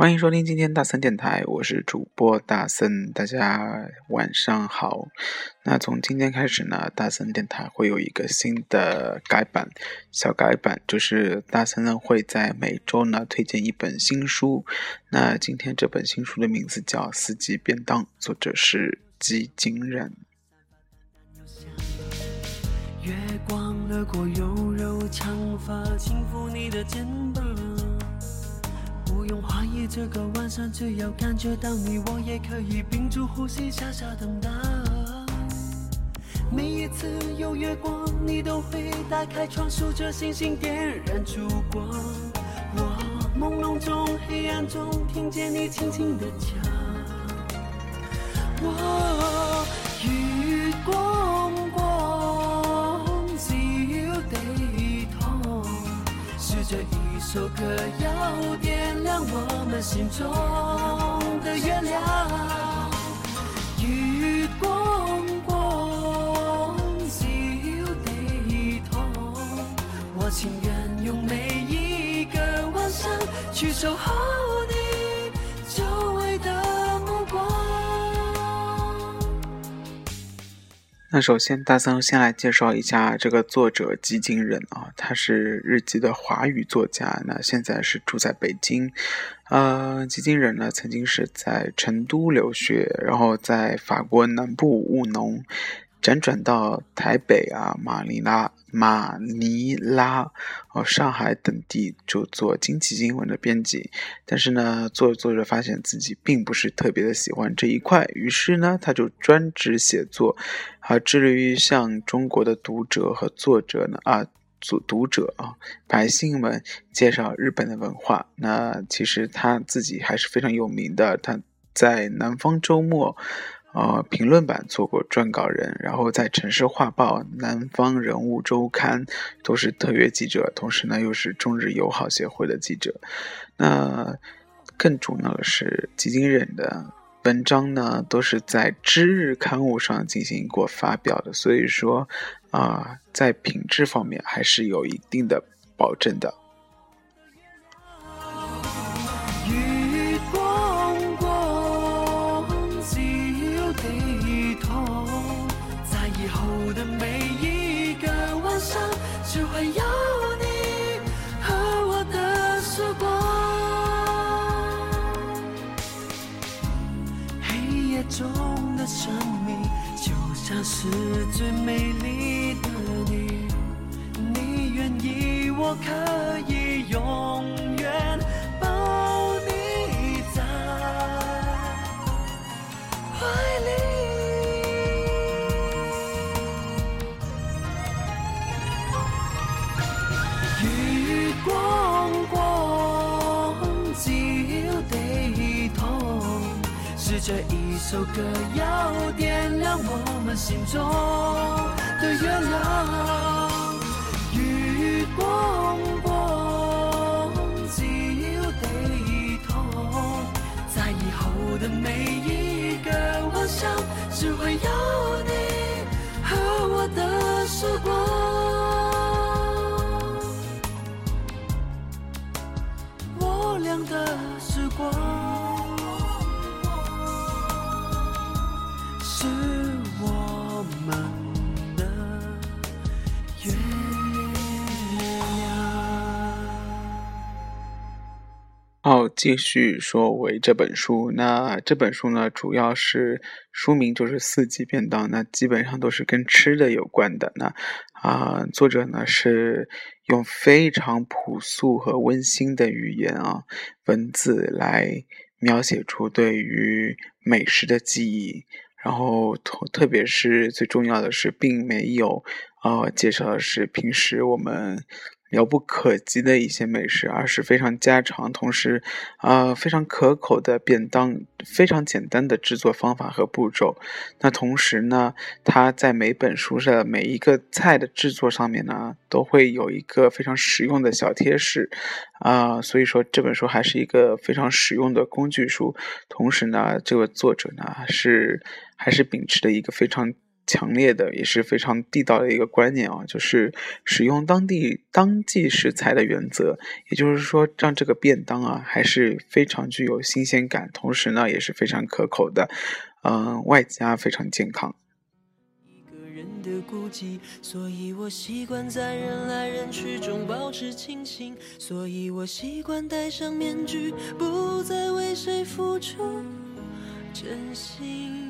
欢迎收听今天大森电台，我是主播大森，大家晚上好。那从今天开始呢，大森电台会有一个新的改版，小改版就是大森呢会在每周呢推荐一本新书。那今天这本新书的名字叫《四季便当》，作者是季金人。月光掠过柔柔长发，轻抚你的肩膀。用怀疑这个晚上，只要感觉到你，我也可以屏住呼吸，傻傻等待。每一次有月光，你都会打开窗，数着星星，点燃烛光。我朦胧中、黑暗中，听见你轻轻的讲。我是这一首歌要点亮。我们心中的月亮，月光光，照地痛，我情愿用每一个晚上去守候你那首先，大森先来介绍一下这个作者吉金人啊，他是日籍的华语作家，那现在是住在北京。呃，吉井忍呢，曾经是在成都留学，然后在法国南部务农，辗转到台北啊、马尼拉、马尼拉、哦上海等地，就做经济新闻的编辑。但是呢，做着做着发现自己并不是特别的喜欢这一块，于是呢，他就专职写作，啊，致力于向中国的读者和作者呢啊。组读者啊，百姓们介绍日本的文化。那其实他自己还是非常有名的。他在《南方周末》呃评论版做过撰稿人，然后在《城市画报》《南方人物周刊》都是特约记者，同时呢又是中日友好协会的记者。那更重要的是，吉金忍的文章呢都是在《知日》刊物上进行过发表的，所以说。啊，在品质方面还是有一定的保证的。的每一个晚上只会有你和我的时光。黑夜中的生命就像是最美丽的你。你愿意我可以永远这一首歌要点亮我们。心中的月亮，月光光，只要地痛，在以后的每一个晚上，只会有你和我的时光。我俩的时光，继续说回这本书。那这本书呢，主要是书名就是四季便当，那基本上都是跟吃的有关的。那啊，作者呢是用非常朴素和温馨的语言啊，文字来描写出对于美食的记忆。然后，特特别是最重要的是，并没有呃介绍的是平时我们。遥不可及的一些美食，而是非常家常，同时，啊，非常可口的便当，非常简单的制作方法和步骤。那同时呢，它在每本书的每一个菜的制作上面呢，都会有一个非常实用的小贴士，啊，所以说这本书还是一个非常实用的工具书。同时呢，这个作者呢是还是秉持着一个非常。强烈的，也是非常地道的一个观念啊，就是使用当地当季食材的原则。也就是说，让这个便当啊，还是非常具有新鲜感，同时呢，也是非常可口的，嗯，外加非常健康。的孤寂，所以我习惯在人来人去中保持清醒，所以我习惯戴上面具，不再为谁付出真心。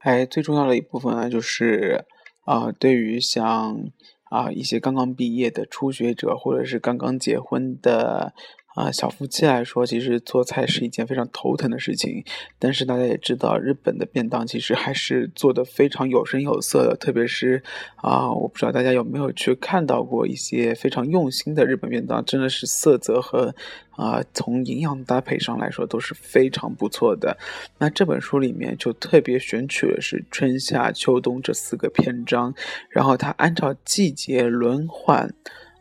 还，最重要的一部分呢，就是啊，对于像啊一些刚刚毕业的初学者，或者是刚刚结婚的。啊，小夫妻来说，其实做菜是一件非常头疼的事情。但是大家也知道，日本的便当其实还是做的非常有声有色的。特别是啊，我不知道大家有没有去看到过一些非常用心的日本便当，真的是色泽和啊，从营养搭配上来说都是非常不错的。那这本书里面就特别选取的是春夏秋冬这四个篇章，然后它按照季节轮换。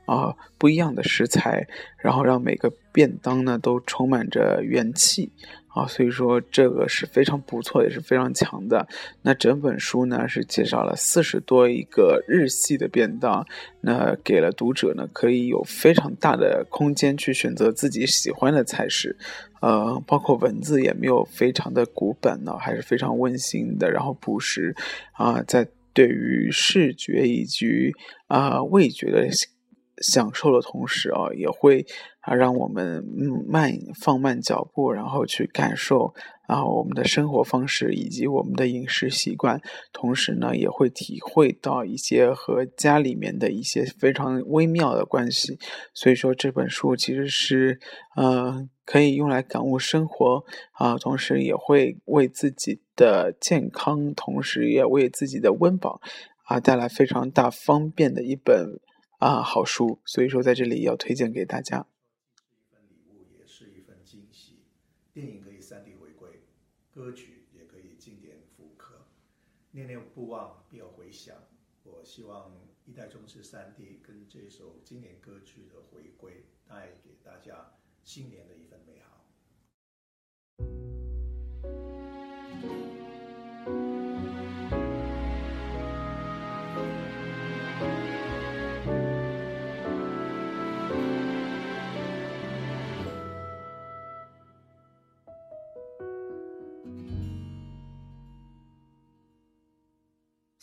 啊，不一样的食材，然后让每个便当呢都充满着元气啊，所以说这个是非常不错，也是非常强的。那整本书呢是介绍了四十多一个日系的便当，那给了读者呢可以有非常大的空间去选择自己喜欢的菜式，呃，包括文字也没有非常的古本呢，还是非常温馨的，然后朴实啊，在对于视觉以及啊味觉的。享受的同时啊，也会啊让我们慢放慢脚步，然后去感受啊我们的生活方式以及我们的饮食习惯，同时呢也会体会到一些和家里面的一些非常微妙的关系。所以说这本书其实是呃可以用来感悟生活啊，同时也会为自己的健康，同时也为自己的温饱啊带来非常大方便的一本。啊，好书，所以说在这里要推荐给大家。一份礼物也是一份惊喜。电影可以三 D 回归，歌曲也可以经典复刻。念念不忘，必有回响。我希望一代宗师三 D 跟这首经典歌曲的回归，带给大家新年的一份美好。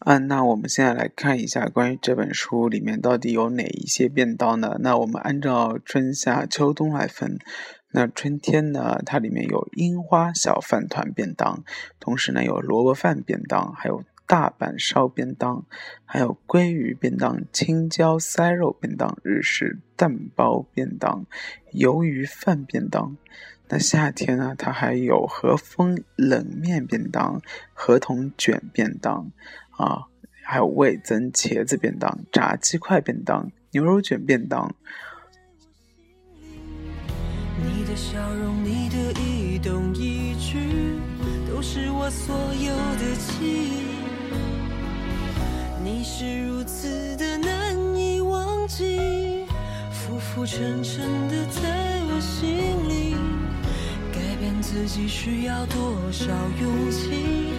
嗯，那我们现在来看一下关于这本书里面到底有哪一些便当呢？那我们按照春夏秋冬来分。那春天呢，它里面有樱花小饭团便当，同时呢有萝卜饭便当，还有大阪烧便当，还有鲑鱼便当、青椒塞肉便当、日式蛋包便当、鱿鱼饭便当。那夏天呢，它还有和风冷面便当、合同卷便当。啊，还有味增茄子便当、炸鸡块便当、牛肉卷便当。你的笑容，你的一动一举，都是我所有的记忆。你是如此的难以忘记，浮浮沉沉的在我心里。改变自己需要多少勇气？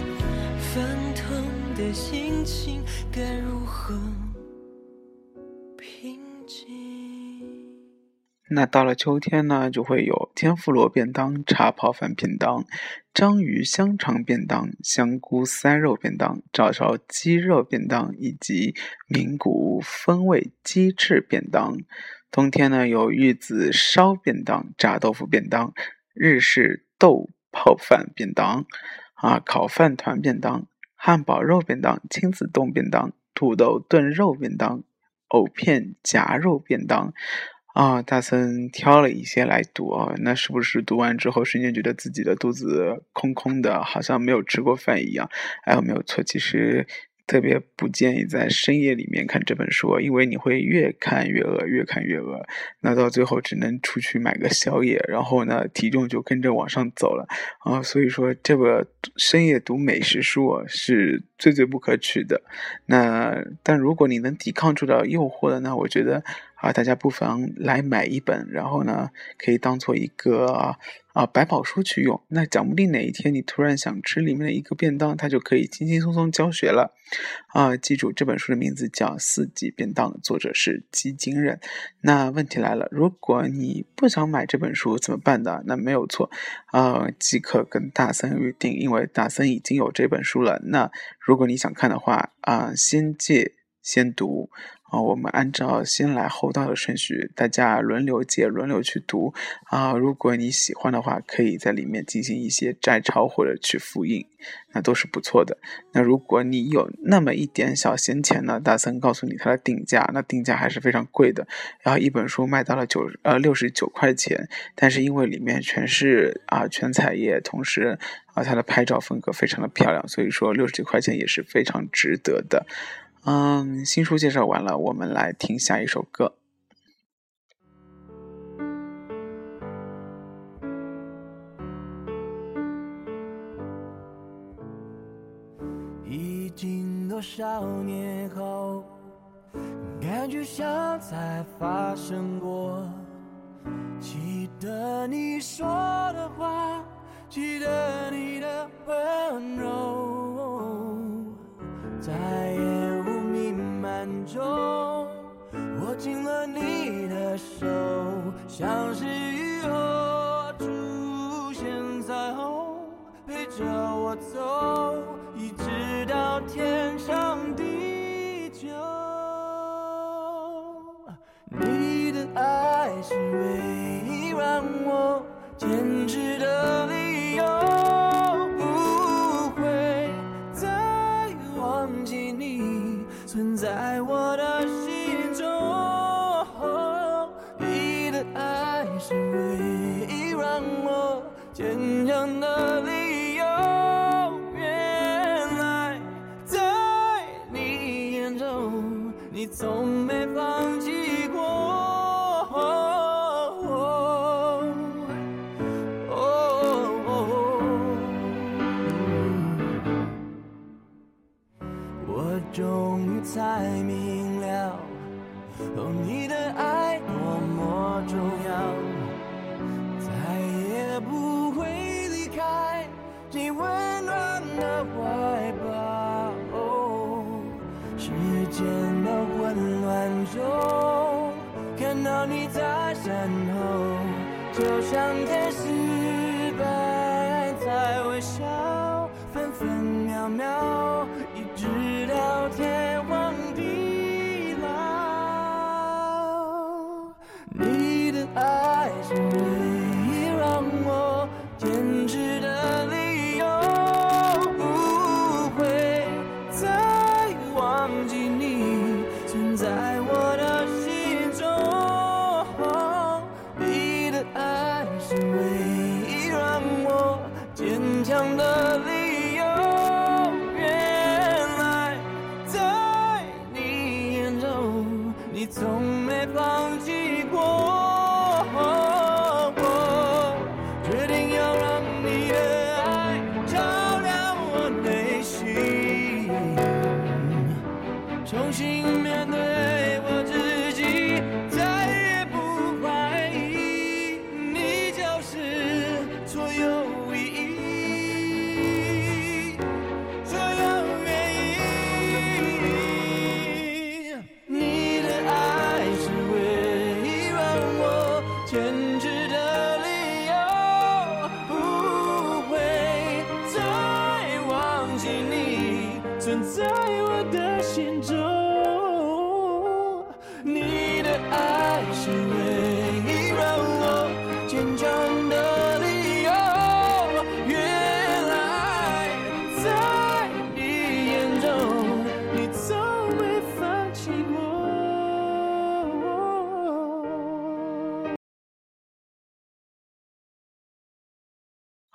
翻腾。的心情该如何平静？那到了秋天呢，就会有天妇罗便当、茶泡饭便当、章鱼香肠便当、香菇塞肉便当、照烧鸡肉便当以及名古风味鸡翅便当。冬天呢，有玉子烧便当、炸豆腐便当、日式豆泡饭便当、啊烤饭团便当。汉堡肉便当、亲子冻便当、土豆炖肉便当、藕片夹肉便当，啊，大森挑了一些来读啊，那是不是读完之后瞬间觉得自己的肚子空空的，好像没有吃过饭一样？哎，呦没有错，其实。特别不建议在深夜里面看这本书，因为你会越看越饿，越看越饿，那到最后只能出去买个宵夜，然后呢，体重就跟着往上走了啊。所以说，这个深夜读美食书是最最不可取的。那但如果你能抵抗住了诱惑的，那我觉得。啊，大家不妨来买一本，然后呢，可以当做一个啊百宝书去用。那讲不定哪一天你突然想吃里面的一个便当，它就可以轻轻松松教学了。啊，记住这本书的名字叫《四季便当》，作者是吉井忍。那问题来了，如果你不想买这本书怎么办的？那没有错，啊，即刻跟大森预定，因为大森已经有这本书了。那如果你想看的话，啊，先借先读。啊，我们按照先来后到的顺序，大家轮流借，轮流去读。啊，如果你喜欢的话，可以在里面进行一些摘抄或者去复印，那都是不错的。那如果你有那么一点小闲钱呢，大森告诉你它的定价，那定价还是非常贵的。然后一本书卖到了九呃六十九块钱，但是因为里面全是啊全彩页，同时啊它的拍照风格非常的漂亮，所以说六十九块钱也是非常值得的。嗯，新书介绍完了，我们来听下一首歌。已经多少年后，感觉像才发生过。记得你说的话，记得你的温柔，再也。中，握紧了你的手，像是雨后出现彩虹，陪着我走，一直到天长地久。你的爱是唯一让我坚持的 its own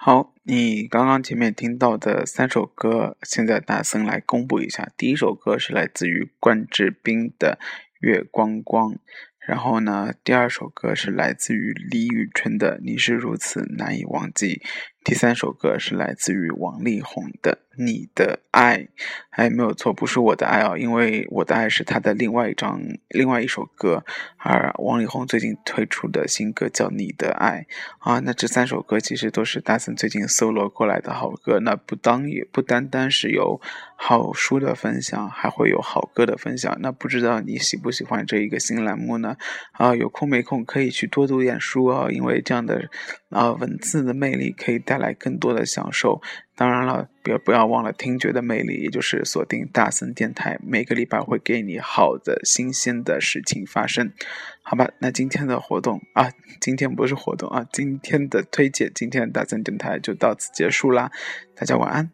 好，你刚刚前面听到的三首歌，现在大森来公布一下。第一首歌是来自于关智斌的《月光光》，然后呢，第二首歌是来自于李宇春的《你是如此难以忘记》，第三首歌是来自于王力宏的《你的爱》。哎，没有错，不是我的爱哦，因为我的爱是他的另外一张、另外一首歌，而王力宏最近推出的新歌叫《你的爱》啊。那这三首歌其实都是大森最近搜罗过来的好歌，那不当也不单单是有好书的分享，还会有好歌的分享。那不知道你喜不喜欢这一个新栏目呢？啊，有空没空可以去多读点书哦，因为这样的啊文字的魅力可以带带来更多的享受。当然了，别不要忘了听觉的魅力，也就是锁定大森电台，每个礼拜会给你好的新鲜的事情发生。好吧，那今天的活动啊，今天不是活动啊，今天的推荐，今天的大森电台就到此结束啦，大家晚安。